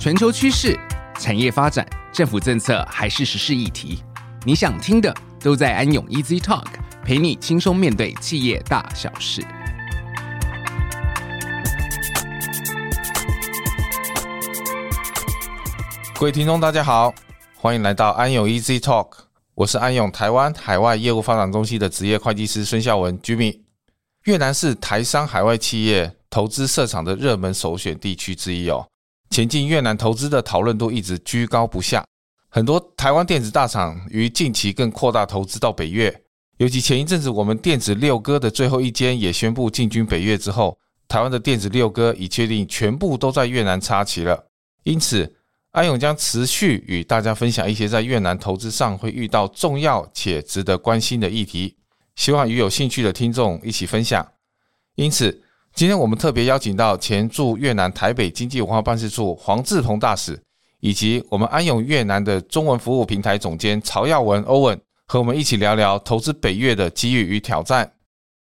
全球趋势、产业发展、政府政策还是时事议题，你想听的都在安永 Easy Talk，陪你轻松面对企业大小事。各位听众，大家好，欢迎来到安永 Easy Talk，我是安永台湾海外业务发展中心的职业会计师孙孝文 Jimmy。越南是台商海外企业投资设厂的热门首选地区之一哦。前进越南投资的讨论度一直居高不下，很多台湾电子大厂于近期更扩大投资到北越。尤其前一阵子，我们电子六哥的最后一间也宣布进军北越之后，台湾的电子六哥已确定全部都在越南插旗了。因此，安永将持续与大家分享一些在越南投资上会遇到重要且值得关心的议题，希望与有兴趣的听众一起分享。因此，今天我们特别邀请到前驻越南台北经济文化办事处黄志鹏大使，以及我们安永越南的中文服务平台总监曹耀文欧文，和我们一起聊聊投资北越的机遇与挑战。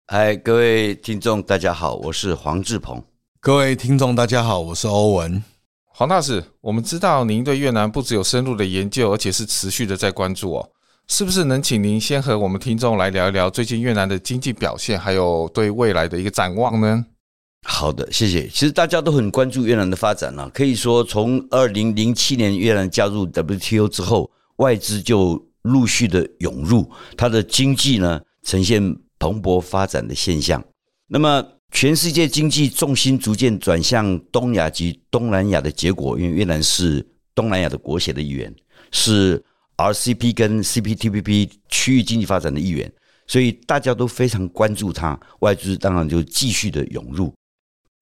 嗨，各位听众，大家好，我是黄志鹏。各位听众，大家好，我是欧文。黄大使，我们知道您对越南不只有深入的研究，而且是持续的在关注哦。是不是能请您先和我们听众来聊一聊最近越南的经济表现，还有对未来的一个展望呢？好的，谢谢。其实大家都很关注越南的发展了。可以说，从二零零七年越南加入 WTO 之后，外资就陆续的涌入，它的经济呢呈现蓬勃发展的现象。那么，全世界经济重心逐渐转向东亚及东南亚的结果，因为越南是东南亚的国协的一员，是 RCP 跟 CPTPP 区域经济发展的一员，所以大家都非常关注它，外资当然就继续的涌入。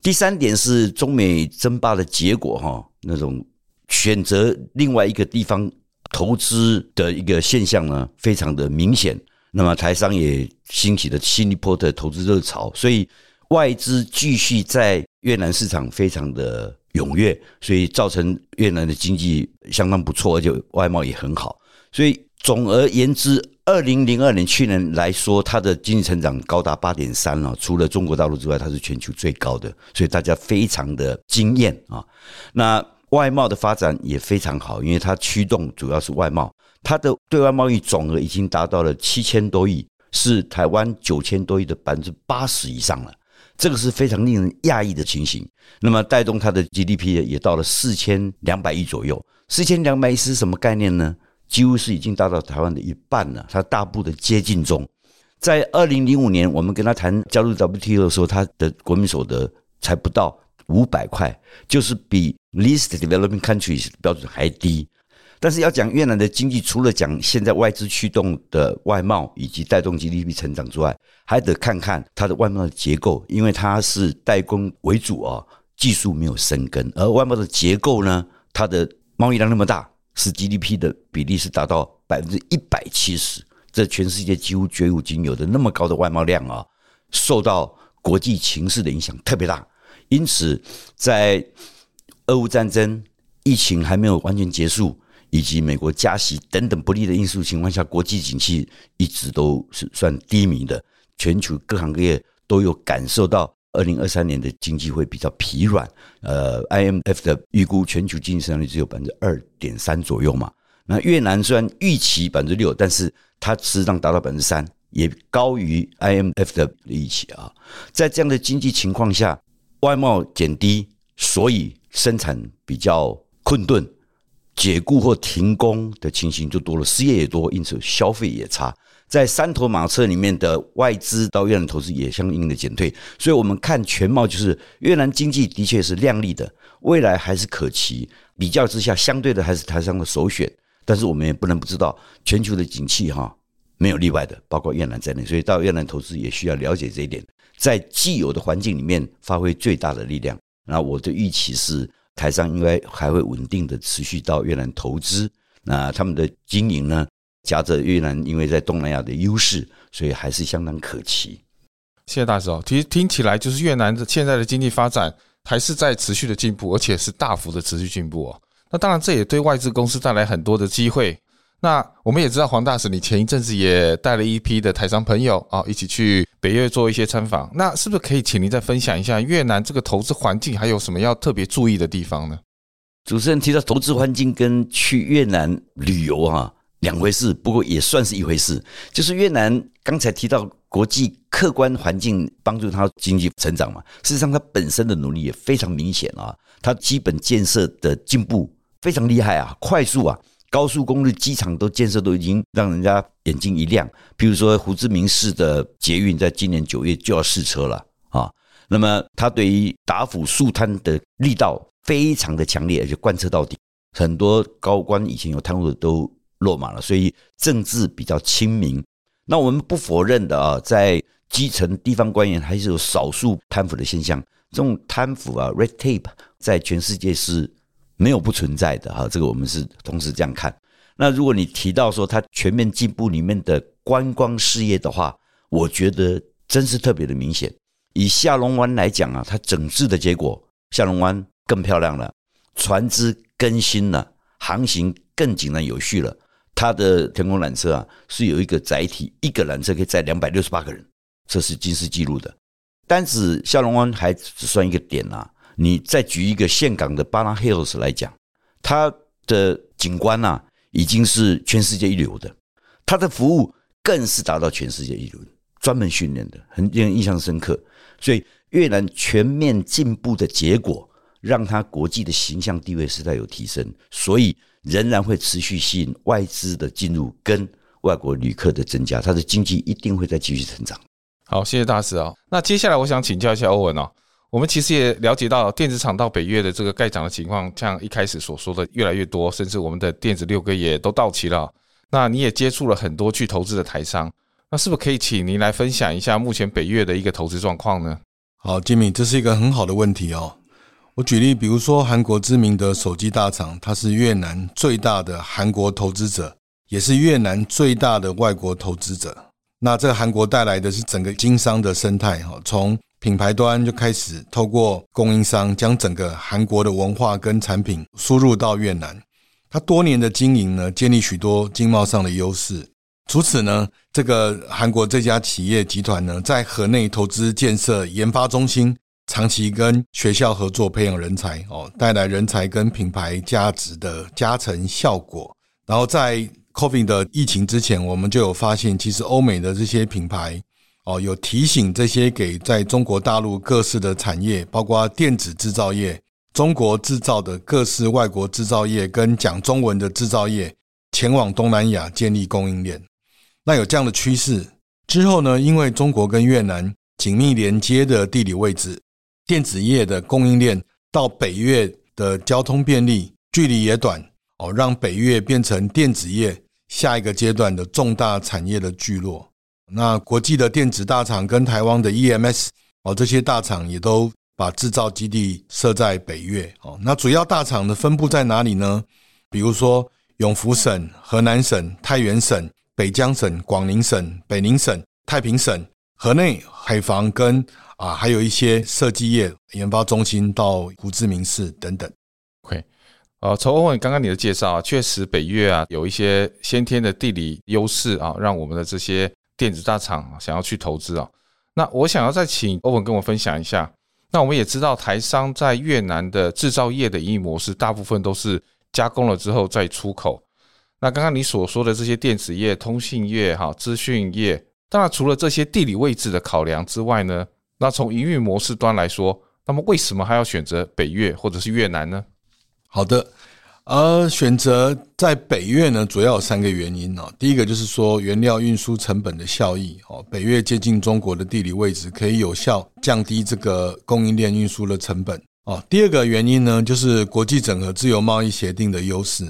第三点是中美争霸的结果，哈，那种选择另外一个地方投资的一个现象呢，非常的明显。那么台商也兴起了新一波的投资热潮，所以外资继续在越南市场非常的踊跃，所以造成越南的经济相当不错，而且外贸也很好。所以总而言之，二零零二年去年来说，它的经济成长高达八点三了，除了中国大陆之外，它是全球最高的，所以大家非常的惊艳啊。那外贸的发展也非常好，因为它驱动主要是外贸，它的对外贸易总额已经达到了七千多亿，是台湾九千多亿的百分之八十以上了，这个是非常令人讶异的情形。那么带动它的 GDP 也到了四千两百亿左右，四千两百亿是什么概念呢？几乎是已经达到台湾的一半了，它大步的接近中。在二零零五年，我们跟他谈加入 WTO 的时候，他的国民所得才不到五百块，就是比 Least Developing Countries 标准还低。但是要讲越南的经济，除了讲现在外资驱动的外贸以及带动 GDP 成长之外，还得看看它的外贸的结构，因为它是代工为主啊，技术没有生根，而外贸的结构呢，它的贸易量那么大。是 GDP 的比例是达到百分之一百七十，这全世界几乎绝无仅有的那么高的外贸量啊，受到国际情势的影响特别大。因此，在俄乌战争、疫情还没有完全结束，以及美国加息等等不利的因素情况下，国际景气一直都是算低迷的，全球各行各业都有感受到。二零二三年的经济会比较疲软，呃，IMF 的预估全球经济增长率只有百分之二点三左右嘛。那越南虽然预期百分之六，但是它实际上达到百分之三，也高于 IMF 的预期啊。在这样的经济情况下，外贸减低，所以生产比较困顿，解雇或停工的情形就多了，失业也多，因此消费也差。在三头马车里面的外资到越南投资也相应的减退，所以我们看全貌就是越南经济的确是亮丽的，未来还是可期。比较之下，相对的还是台商的首选。但是我们也不能不知道，全球的景气哈没有例外的，包括越南在内。所以到越南投资也需要了解这一点，在既有的环境里面发挥最大的力量。那我的预期是，台商应该还会稳定的持续到越南投资。那他们的经营呢？夹着越南，因为在东南亚的优势，所以还是相当可期。谢谢大师哦。其实听起来就是越南的现在的经济发展还是在持续的进步，而且是大幅的持续进步哦。那当然，这也对外资公司带来很多的机会。那我们也知道，黄大使你前一阵子也带了一批的台商朋友啊，一起去北越做一些参访。那是不是可以请您再分享一下越南这个投资环境还有什么要特别注意的地方呢？主持人提到投资环境跟去越南旅游哈两回事，不过也算是一回事。就是越南刚才提到国际客观环境帮助它经济成长嘛，事实上它本身的努力也非常明显啊，它基本建设的进步非常厉害啊，快速啊，高速公路、机场都建设都已经让人家眼睛一亮。比如说胡志明市的捷运，在今年九月就要试车了啊。那么它对于打腐树贪的力道。非常的强烈，而且贯彻到底。很多高官以前有贪污的都落马了，所以政治比较亲民。那我们不否认的啊，在基层地方官员还是有少数贪腐的现象。这种贪腐啊，red tape，在全世界是没有不存在的哈。这个我们是同时这样看。那如果你提到说它全面进步里面的观光事业的话，我觉得真是特别的明显。以下龙湾来讲啊，它整治的结果，下龙湾。更漂亮了，船只更新了，航行更井然有序了。它的天空缆车啊，是有一个载体，一个缆车可以载两百六十八个人，这是金氏纪录的。单指下龙湾还只算一个点啊，你再举一个岘港的巴拉 Hills 来讲，它的景观啊，已经是全世界一流的，它的服务更是达到全世界一流，专门训练的，很令人印象深刻。所以越南全面进步的结果。让它国际的形象地位是在有提升，所以仍然会持续吸引外资的进入跟外国旅客的增加，它的经济一定会再继续成长。好，谢谢大师啊。那接下来我想请教一下欧文哦，我们其实也了解到电子厂到北越的这个盖厂的情况，像一开始所说的越来越多，甚至我们的电子六哥也都到齐了。那你也接触了很多去投资的台商，那是不是可以请您来分享一下目前北越的一个投资状况呢？好，Jimmy，这是一个很好的问题哦。我举例，比如说韩国知名的手机大厂，它是越南最大的韩国投资者，也是越南最大的外国投资者。那这个韩国带来的是整个经商的生态，哈，从品牌端就开始透过供应商将整个韩国的文化跟产品输入到越南。它多年的经营呢，建立许多经贸上的优势。除此呢，这个韩国这家企业集团呢，在河内投资建设研发中心。长期跟学校合作培养人才哦，带来人才跟品牌价值的加成效果。然后在 COVID 的疫情之前，我们就有发现，其实欧美的这些品牌哦，有提醒这些给在中国大陆各式的产业，包括电子制造业、中国制造的各式外国制造业跟讲中文的制造业，前往东南亚建立供应链。那有这样的趋势之后呢，因为中国跟越南紧密连接的地理位置。电子业的供应链到北越的交通便利，距离也短哦，让北越变成电子业下一个阶段的重大产业的聚落。那国际的电子大厂跟台湾的 EMS 哦，这些大厂也都把制造基地设在北越哦。那主要大厂的分布在哪里呢？比如说永福省、河南省、太原省、北江省、广宁省、北宁省、太平省、河内、海防跟。啊，还有一些设计业研发中心到胡志明市等等。OK，呃，从欧文刚刚你的介绍啊，确实北越啊有一些先天的地理优势啊，让我们的这些电子大厂想要去投资啊。那我想要再请欧文跟我分享一下。那我们也知道台商在越南的制造业的营运模式，大部分都是加工了之后再出口。那刚刚你所说的这些电子业、通信业、哈资讯业，当然除了这些地理位置的考量之外呢？那从营运模式端来说，那么为什么还要选择北越或者是越南呢？好的，呃，选择在北越呢，主要有三个原因哦。第一个就是说原料运输成本的效益哦，北越接近中国的地理位置，可以有效降低这个供应链运输的成本哦。第二个原因呢，就是国际整合自由贸易协定的优势，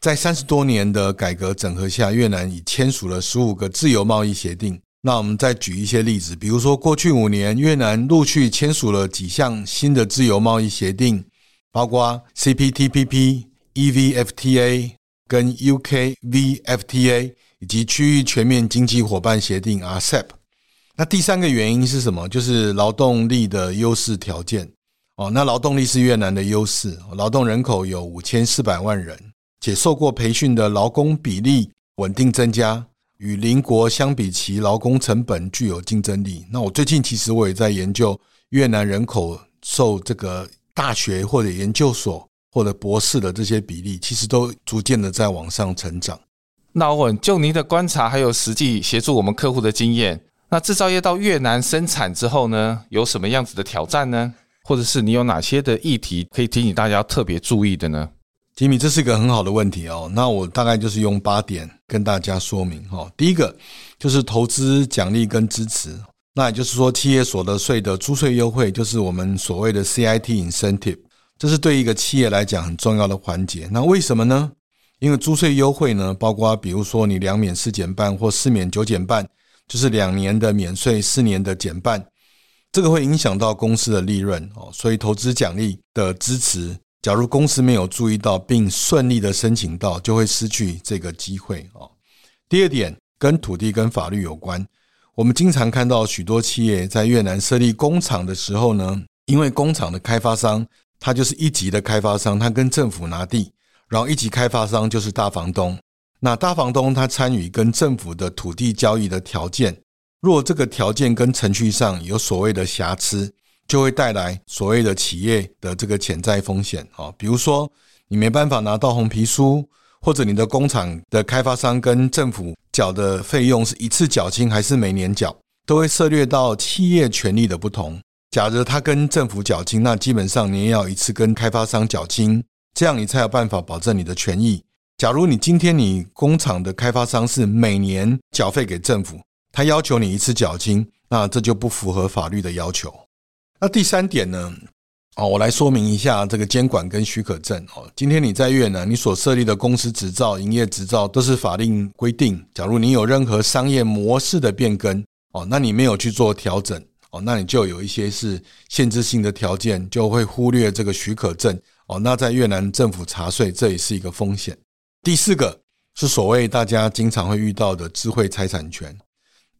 在三十多年的改革整合下，越南已签署了十五个自由贸易协定。那我们再举一些例子，比如说过去五年，越南陆续签署了几项新的自由贸易协定，包括 CPTPP、EVFTA 跟 UKVFTA 以及区域全面经济伙伴协定 RCEP。那第三个原因是什么？就是劳动力的优势条件。哦，那劳动力是越南的优势，劳动人口有五千四百万人，且受过培训的劳工比例稳定增加。与邻国相比，其劳工成本具有竞争力。那我最近其实我也在研究越南人口受这个大学或者研究所或者博士的这些比例，其实都逐渐的在往上成长。那我问，就您的观察，还有实际协助我们客户的经验，那制造业到越南生产之后呢，有什么样子的挑战呢？或者是你有哪些的议题可以提醒大家特别注意的呢？吉米，这是一个很好的问题哦。那我大概就是用八点跟大家说明哦。第一个就是投资奖励跟支持，那也就是说企业所得税的租税优惠，就是我们所谓的 CIT incentive，这是对一个企业来讲很重要的环节。那为什么呢？因为租税优惠呢，包括比如说你两免四减半或四免九减半，就是两年的免税，四年的减半，这个会影响到公司的利润哦。所以投资奖励的支持，假如公司没有注意到并顺利的申请到，就会失去这个机会哦。第二点跟土地跟法律有关，我们经常看到许多企业在越南设立工厂的时候呢，因为工厂的开发商他就是一级的开发商，他跟政府拿地。然后一级开发商就是大房东，那大房东他参与跟政府的土地交易的条件，若这个条件跟程序上有所谓的瑕疵，就会带来所谓的企业的这个潜在风险啊，比如说你没办法拿到红皮书，或者你的工厂的开发商跟政府缴的费用是一次缴清还是每年缴，都会涉猎到企业权利的不同。假如他跟政府缴清，那基本上你也要一次跟开发商缴清。这样你才有办法保证你的权益。假如你今天你工厂的开发商是每年缴费给政府，他要求你一次缴清，那这就不符合法律的要求。那第三点呢？哦，我来说明一下这个监管跟许可证哦。今天你在越南，你所设立的公司执照、营业执照都是法令规定。假如你有任何商业模式的变更哦，那你没有去做调整哦，那你就有一些是限制性的条件，就会忽略这个许可证。哦，那在越南政府查税，这也是一个风险。第四个是所谓大家经常会遇到的智慧财产权。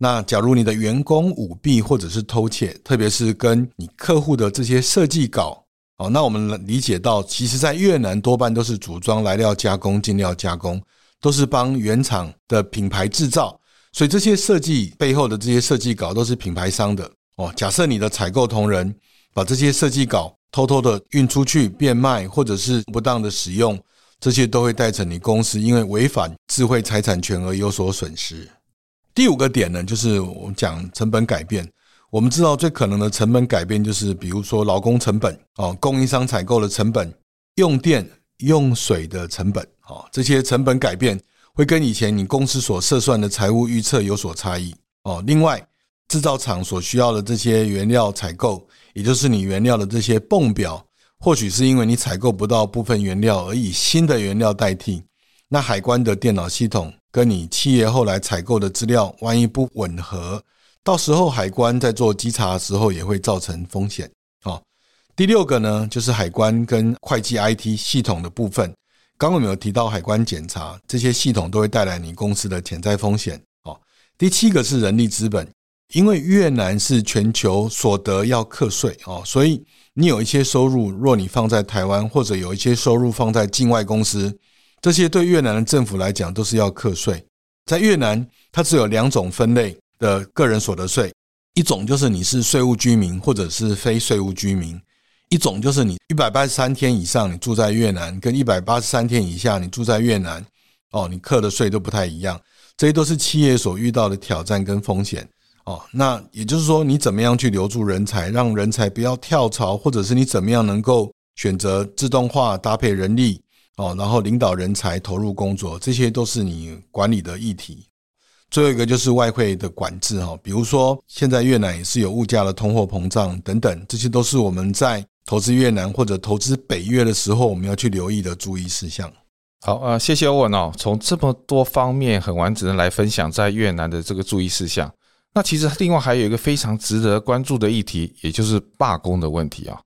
那假如你的员工舞弊或者是偷窃，特别是跟你客户的这些设计稿，哦，那我们理解到，其实在越南多半都是组装来料加工、进料加工，都是帮原厂的品牌制造，所以这些设计背后的这些设计稿都是品牌商的。哦，假设你的采购同仁把这些设计稿，偷偷的运出去变卖，或者是不当的使用，这些都会带成你公司因为违反智慧财产权而有所损失。第五个点呢，就是我们讲成本改变。我们知道最可能的成本改变就是，比如说劳工成本哦，供应商采购的成本、用电用水的成本哦，这些成本改变会跟以前你公司所设算的财务预测有所差异哦。另外，制造厂所需要的这些原料采购。也就是你原料的这些泵表，或许是因为你采购不到部分原料而以新的原料代替。那海关的电脑系统跟你企业后来采购的资料，万一不吻合，到时候海关在做稽查的时候也会造成风险。哦，第六个呢，就是海关跟会计 IT 系统的部分。刚刚我们有提到海关检查，这些系统都会带来你公司的潜在风险。哦，第七个是人力资本。因为越南是全球所得要课税哦，所以你有一些收入，若你放在台湾，或者有一些收入放在境外公司，这些对越南的政府来讲都是要课税。在越南，它只有两种分类的个人所得税，一种就是你是税务居民或者是非税务居民，一种就是你一百八十三天以上你住在越南，跟一百八十三天以下你住在越南，哦，你课的税都不太一样。这些都是企业所遇到的挑战跟风险。哦，那也就是说，你怎么样去留住人才，让人才不要跳槽，或者是你怎么样能够选择自动化搭配人力，哦，然后领导人才投入工作，这些都是你管理的议题。最后一个就是外汇的管制，哈，比如说现在越南也是有物价的通货膨胀等等，这些都是我们在投资越南或者投资北越的时候，我们要去留意的注意事项。好啊，谢谢欧文哦，从这么多方面很完整的来分享在越南的这个注意事项。那其实另外还有一个非常值得关注的议题，也就是罢工的问题啊。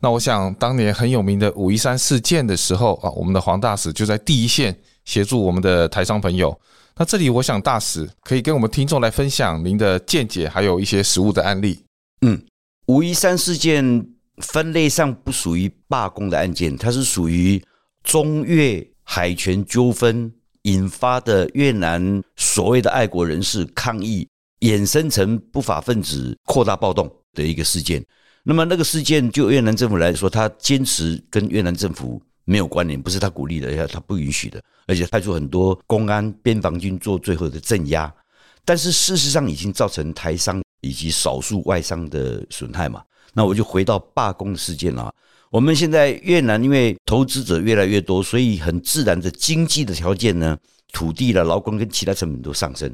那我想当年很有名的五一三事件的时候啊，我们的黄大使就在第一线协助我们的台商朋友。那这里我想大使可以跟我们听众来分享您的见解，还有一些实务的案例。嗯，五一三事件分类上不属于罢工的案件，它是属于中越海权纠纷引发的越南所谓的爱国人士抗议。衍生成不法分子扩大暴动的一个事件。那么那个事件，就越南政府来说，他坚持跟越南政府没有关联，不是他鼓励的，他不允许的，而且派出很多公安、边防军做最后的镇压。但是事实上已经造成台商以及少数外商的损害嘛。那我就回到罢工事件了。我们现在越南因为投资者越来越多，所以很自然的经济的条件呢，土地了、劳工跟其他成本都上升。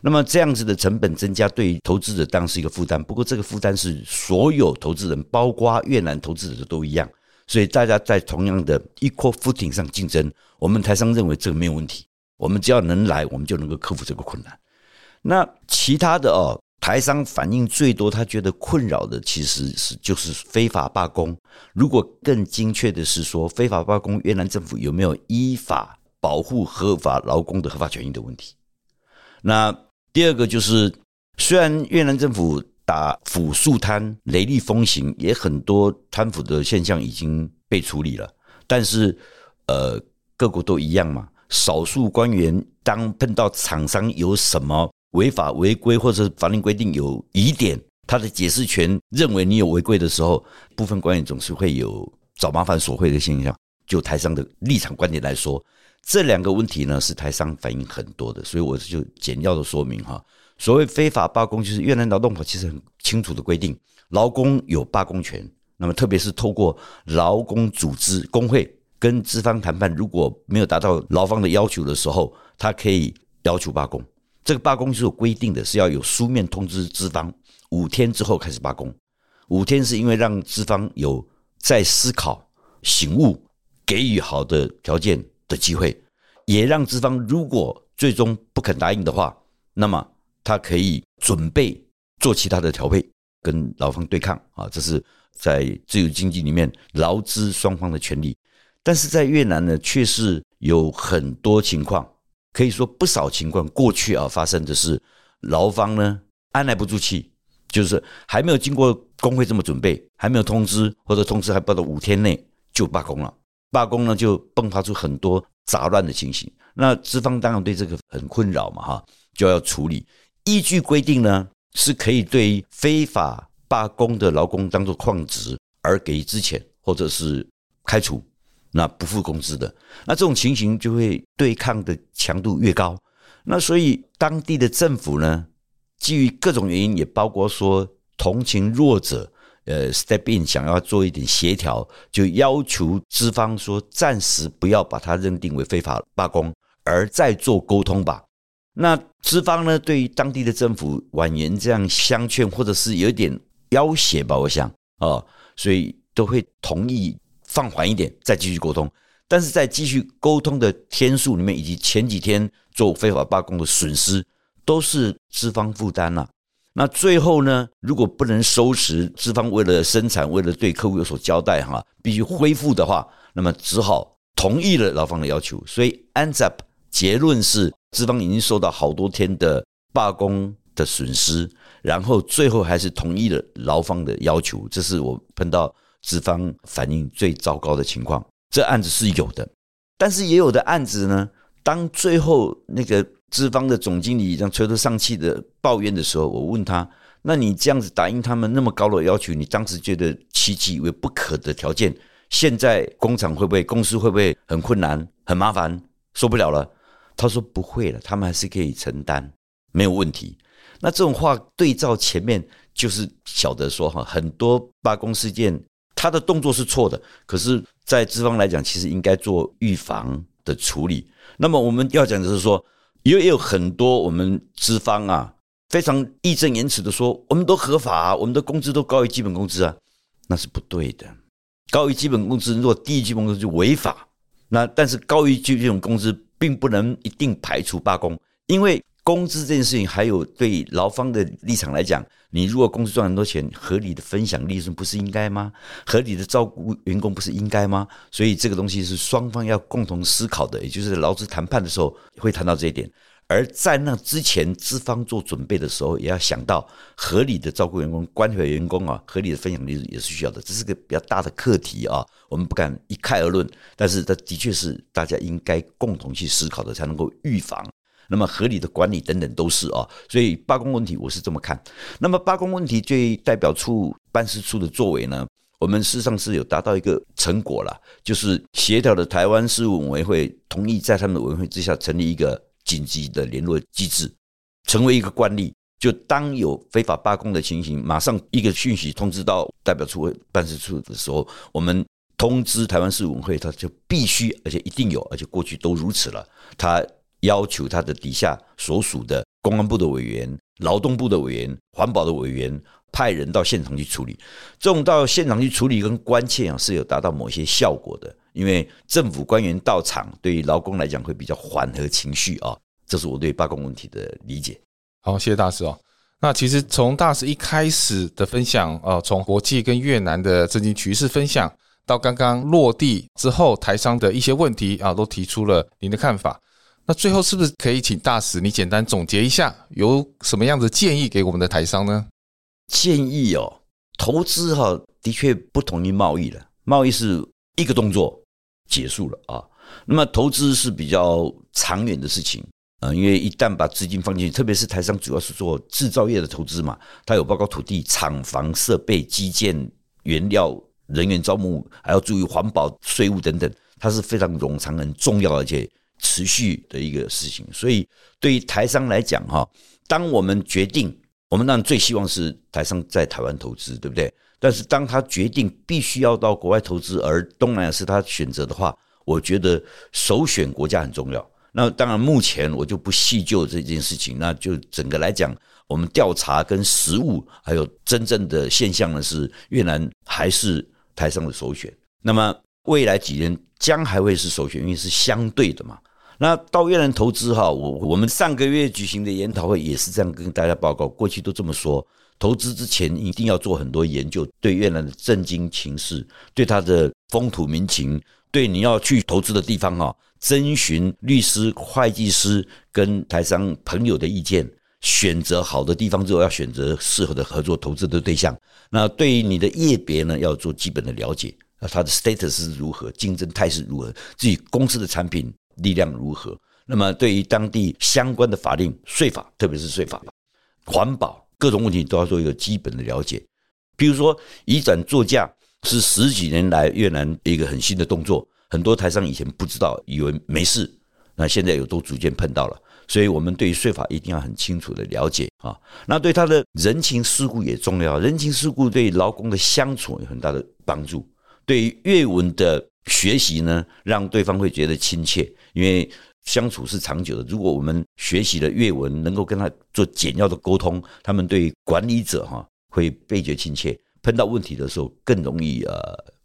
那么这样子的成本增加，对于投资者当然是一个负担。不过这个负担是所有投资人，包括越南投资者都一样。所以大家在同样的 equal footing 上竞争。我们台商认为这个没有问题，我们只要能来，我们就能够克服这个困难。那其他的哦。台商反应最多，他觉得困扰的其实是就是非法罢工。如果更精确的是说，非法罢工，越南政府有没有依法保护合法劳工的合法权益的问题？那第二个就是，虽然越南政府打腐树贪、雷厉风行，也很多贪腐的现象已经被处理了，但是呃，各国都一样嘛。少数官员当碰到厂商有什么？违法违规或者法令规定有疑点，他的解释权认为你有违规的时候，部分官员总是会有找麻烦索贿的现象。就台商的立场观点来说，这两个问题呢是台商反映很多的，所以我就简要的说明哈。所谓非法罢工，就是越南劳动法其实很清楚的规定，劳工有罢工权。那么特别是透过劳工组织工会跟资方谈判，如果没有达到劳方的要求的时候，他可以要求罢工。这个罢工是有规定的，是要有书面通知资方，五天之后开始罢工。五天是因为让资方有再思考、醒悟、给予好的条件的机会，也让资方如果最终不肯答应的话，那么他可以准备做其他的调配，跟劳方对抗啊。这是在自由经济里面劳资双方的权利。但是在越南呢，却是有很多情况。可以说不少情况，过去啊发生的是劳方呢按捺不住气，就是还没有经过工会这么准备，还没有通知或者通知还不到五天内就罢工了，罢工呢就迸发出很多杂乱的情形。那资方当然对这个很困扰嘛哈，就要处理。依据规定呢是可以对非法罢工的劳工当做旷职而给予资遣或者是开除。那不付工资的，那这种情形就会对抗的强度越高。那所以当地的政府呢，基于各种原因，也包括说同情弱者，呃，step in 想要做一点协调，就要求资方说暂时不要把它认定为非法罢工，而再做沟通吧。那资方呢，对于当地的政府婉言这样相劝，或者是有点要挟吧，我想啊，所以都会同意。放缓一点，再继续沟通。但是在继续沟通的天数里面，以及前几天做非法罢工的损失，都是资方负担了。那最后呢，如果不能收拾，资方为了生产，为了对客户有所交代，哈，必须恢复的话，那么只好同意了劳方的要求。所以 ends up 结论是，资方已经受到好多天的罢工的损失，然后最后还是同意了劳方的要求。这是我碰到。资方反映最糟糕的情况，这案子是有的，但是也有的案子呢。当最后那个资方的总经理这样垂头丧气的抱怨的时候，我问他：“那你这样子答应他们那么高的要求，你当时觉得期期为不可的条件，现在工厂会不会、公司会不会很困难、很麻烦、受不了了？”他说：“不会了，他们还是可以承担，没有问题。”那这种话对照前面，就是晓得说哈，很多罢工事件。他的动作是错的，可是，在资方来讲，其实应该做预防的处理。那么我们要讲的是说，也有很多我们资方啊，非常义正言辞的说，我们都合法啊，我们的工资都高于基本工资啊，那是不对的。高于基本工资，如果低于基本工资就违法。那但是高于基本工资，并不能一定排除罢工，因为。工资这件事情，还有对劳方的立场来讲，你如果公司赚很多钱，合理的分享利润不是应该吗？合理的照顾员工不是应该吗？所以这个东西是双方要共同思考的，也就是劳资谈判的时候会谈到这一点。而在那之前，资方做准备的时候，也要想到合理的照顾员工、关怀员工啊，合理的分享利润也是需要的。这是个比较大的课题啊，我们不敢一概而论，但是它的确是大家应该共同去思考的，才能够预防。那么合理的管理等等都是啊，所以罢工问题我是这么看。那么罢工问题最代表处办事处的作为呢，我们事实上是有达到一个成果了，就是协调的台湾事务委员会同意在他们的委员会之下成立一个紧急的联络机制，成为一个惯例。就当有非法罢工的情形，马上一个讯息通知到代表处办事处的时候，我们通知台湾事务委员会，他就必须，而且一定有，而且过去都如此了。他要求他的底下所属的公安部的委员、劳动部的委员、环保的委员派人到现场去处理。这种到现场去处理跟关切啊，是有达到某些效果的，因为政府官员到场，对于劳工来讲会比较缓和情绪啊。这是我对罢工问题的理解。好，谢谢大师哦。那其实从大使一开始的分享，呃，从国际跟越南的政经局势分享，到刚刚落地之后台商的一些问题啊，都提出了您的看法。那最后是不是可以请大使你简单总结一下，有什么样的建议给我们的台商呢？建议哦，投资哈的确不同于贸易了，贸易是一个动作结束了啊，那么投资是比较长远的事情啊。因为一旦把资金放进去，特别是台商主要是做制造业的投资嘛，它有包括土地、厂房、设备、基建、原料、人员招募，还要注意环保、税务等等，它是非常冗长、很重要而且持续的一个事情。所以对于台商来讲，哈，当我们决定，我们当然最希望是台商在台湾投资，对不对？但是当他决定必须要到国外投资，而东南亚是他选择的话，我觉得首选国家很重要。那当然，目前我就不细究这件事情。那就整个来讲，我们调查跟实务还有真正的现象呢，是越南还是台商的首选。那么未来几年将还会是首选，因为是相对的嘛。那到越南投资哈，我我们上个月举行的研讨会也是这样跟大家报告。过去都这么说，投资之前一定要做很多研究，对越南的政经情势，对它的风土民情，对你要去投资的地方哈。征询律师、会计师跟台商朋友的意见，选择好的地方之后，要选择适合的合作投资的对象。那对于你的业别呢，要做基本的了解，那它的 status 是如何，竞争态势如何，自己公司的产品力量如何。那么对于当地相关的法令、税法，特别是税法、环保各种问题，都要做一个基本的了解。比如说移转座驾是十几年来越南一个很新的动作。很多台商以前不知道，以为没事，那现在有都逐渐碰到了，所以我们对于税法一定要很清楚的了解啊。那对他的人情世故也重要，人情世故对劳工的相处有很大的帮助。对于越文的学习呢，让对方会觉得亲切，因为相处是长久的。如果我们学习了越文，能够跟他做简要的沟通，他们对管理者哈会倍觉亲切，碰到问题的时候更容易呃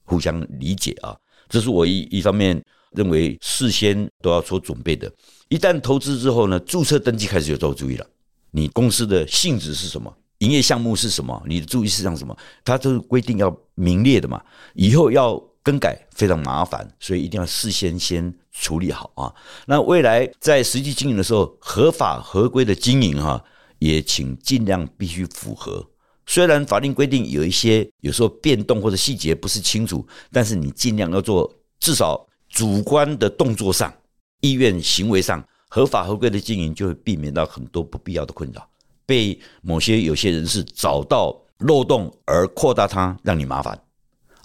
互相理解啊。这是我一一方面认为事先都要做准备的。一旦投资之后呢，注册登记开始就要注意了。你公司的性质是什么？营业项目是什么？你的注意事项什么？它都是规定要明列的嘛。以后要更改非常麻烦，所以一定要事先先处理好啊。那未来在实际经营的时候，合法合规的经营哈，也请尽量必须符合。虽然法令规定有一些有时候变动或者细节不是清楚，但是你尽量要做，至少主观的动作上、意愿行为上合法合规的经营，就会避免到很多不必要的困扰，被某些有些人士找到漏洞而扩大它，让你麻烦。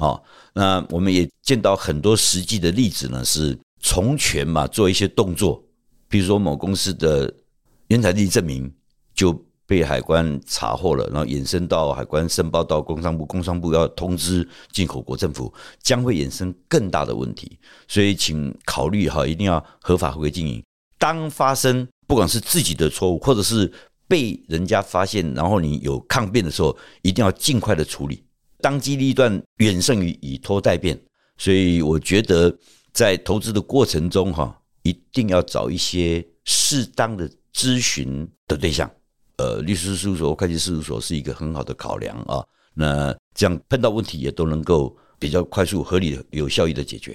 好，那我们也见到很多实际的例子呢，是从权嘛，做一些动作，比如说某公司的原产地证明就。被海关查获了，然后衍生到海关申报到工商部，工商部要通知进口国政府，将会衍生更大的问题。所以，请考虑哈，一定要合法合规经营。当发生不管是自己的错误，或者是被人家发现，然后你有抗辩的时候，一定要尽快的处理。当机立断远胜于以拖待变。所以，我觉得在投资的过程中哈，一定要找一些适当的咨询的对象。呃，律师事务所、会计事务所是一个很好的考量啊。那这样碰到问题也都能够比较快速、合理的、有效益的解决。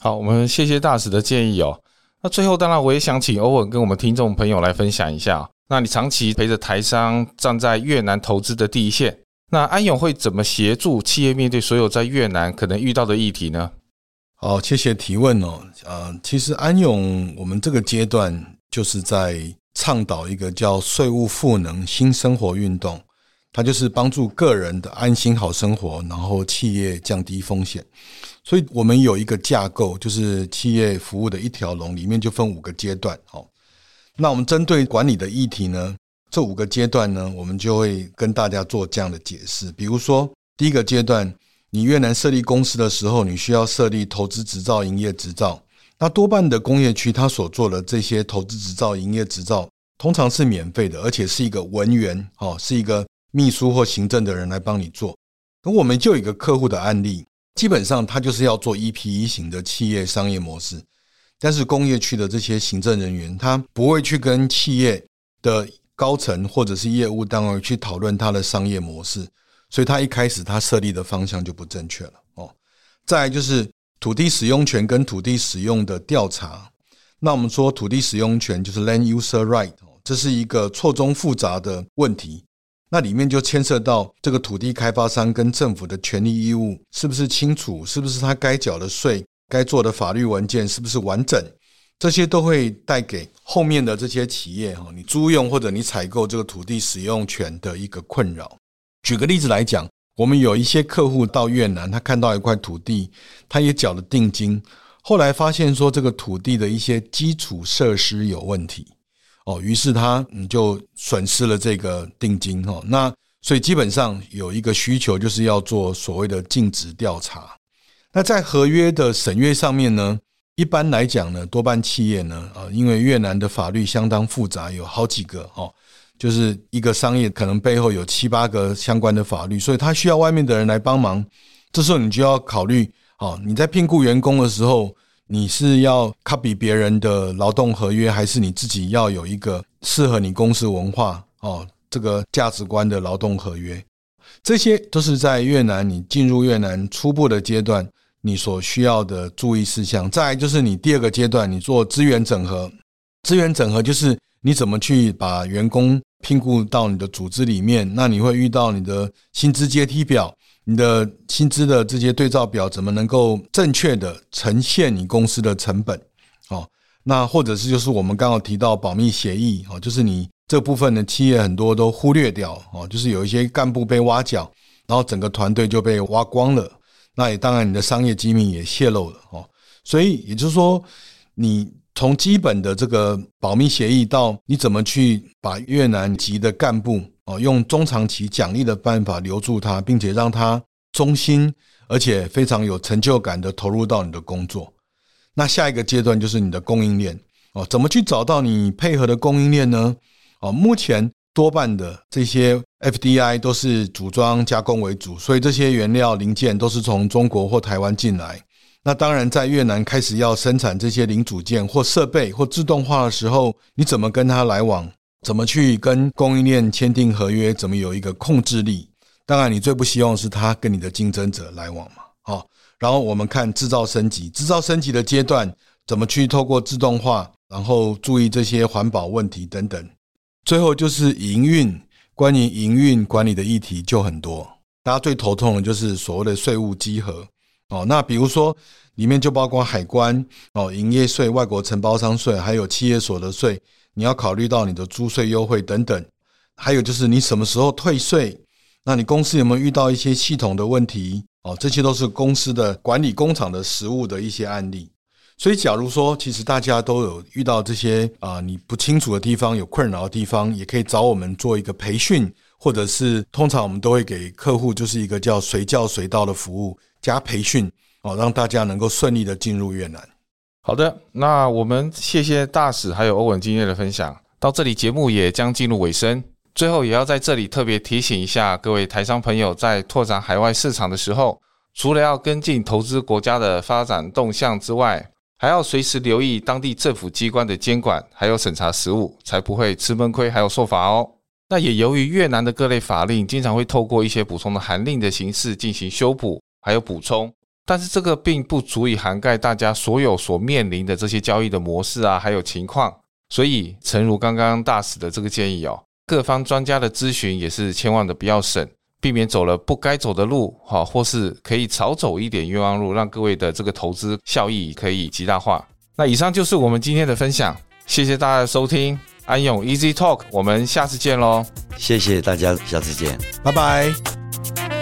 好，我们谢谢大使的建议哦。那最后，当然我也想请欧文跟我们听众朋友来分享一下。那你长期陪着台商站在越南投资的第一线，那安永会怎么协助企业面对所有在越南可能遇到的议题呢？好，谢谢提问哦。呃，其实安永我们这个阶段就是在。倡导一个叫税务赋能新生活运动，它就是帮助个人的安心好生活，然后企业降低风险。所以我们有一个架构，就是企业服务的一条龙，里面就分五个阶段。好，那我们针对管理的议题呢，这五个阶段呢，我们就会跟大家做这样的解释。比如说，第一个阶段，你越南设立公司的时候，你需要设立投资执照、营业执照。那多半的工业区，它所做的这些投资执照、营业执照，通常是免费的，而且是一个文员，哦，是一个秘书或行政的人来帮你做。那我们就有一个客户的案例，基本上他就是要做一批一型的企业商业模式，但是工业区的这些行政人员，他不会去跟企业的高层或者是业务单位去讨论他的商业模式，所以他一开始他设立的方向就不正确了哦。再来就是土地使用权跟土地使用的调查，那我们说土地使用权就是 land user right，这是一个错综复杂的问题，那里面就牵涉到这个土地开发商跟政府的权利义务是不是清楚，是不是他该缴的税、该做的法律文件是不是完整。这些都会带给后面的这些企业哈，你租用或者你采购这个土地使用权的一个困扰。举个例子来讲，我们有一些客户到越南，他看到一块土地，他也缴了定金，后来发现说这个土地的一些基础设施有问题，哦，于是他嗯就损失了这个定金哈。那所以基本上有一个需求，就是要做所谓的尽职调查。那在合约的审阅上面呢，一般来讲呢，多半企业呢，啊，因为越南的法律相当复杂，有好几个哦，就是一个商业可能背后有七八个相关的法律，所以他需要外面的人来帮忙。这时候你就要考虑，哦，你在聘雇员工的时候，你是要 copy 别人的劳动合约，还是你自己要有一个适合你公司文化哦这个价值观的劳动合约？这些都是在越南你进入越南初步的阶段。你所需要的注意事项，再来就是你第二个阶段，你做资源整合。资源整合就是你怎么去把员工聘雇到你的组织里面，那你会遇到你的薪资阶梯表，你的薪资的这些对照表怎么能够正确的呈现你公司的成本？哦，那或者是就是我们刚刚提到保密协议，哦，就是你这部分的企业很多都忽略掉，哦，就是有一些干部被挖角，然后整个团队就被挖光了。那也当然，你的商业机密也泄露了哦。所以也就是说，你从基本的这个保密协议到你怎么去把越南籍的干部哦，用中长期奖励的办法留住他，并且让他忠心而且非常有成就感的投入到你的工作。那下一个阶段就是你的供应链哦，怎么去找到你配合的供应链呢？哦，目前。多半的这些 FDI 都是组装加工为主，所以这些原料零件都是从中国或台湾进来。那当然，在越南开始要生产这些零组件或设备或自动化的时候，你怎么跟他来往？怎么去跟供应链签订合约？怎么有一个控制力？当然，你最不希望是他跟你的竞争者来往嘛。好，然后我们看制造升级，制造升级的阶段怎么去透过自动化，然后注意这些环保问题等等。最后就是营运，关于营运管理的议题就很多，大家最头痛的就是所谓的税务稽核哦。那比如说里面就包括海关哦、营业税、外国承包商税，还有企业所得税，你要考虑到你的租税优惠等等。还有就是你什么时候退税？那你公司有没有遇到一些系统的问题？哦，这些都是公司的管理工厂的实务的一些案例。所以，假如说其实大家都有遇到这些啊，你不清楚的地方，有困扰的地方，也可以找我们做一个培训，或者是通常我们都会给客户就是一个叫随叫随到的服务加培训哦，让大家能够顺利的进入越南。好的，那我们谢谢大使还有欧文今天的分享。到这里节目也将进入尾声，最后也要在这里特别提醒一下各位台商朋友，在拓展海外市场的时候，除了要跟进投资国家的发展动向之外，还要随时留意当地政府机关的监管，还有审查实务，才不会吃闷亏，还有受罚哦。那也由于越南的各类法令经常会透过一些补充的函令的形式进行修补，还有补充，但是这个并不足以涵盖大家所有所面临的这些交易的模式啊，还有情况。所以，诚如刚刚大使的这个建议哦，各方专家的咨询也是千万的不要省。避免走了不该走的路，哈，或是可以少走一点冤枉路，让各位的这个投资效益可以极大化。那以上就是我们今天的分享，谢谢大家的收听，安永 Easy Talk，我们下次见喽！谢谢大家，下次见，拜拜。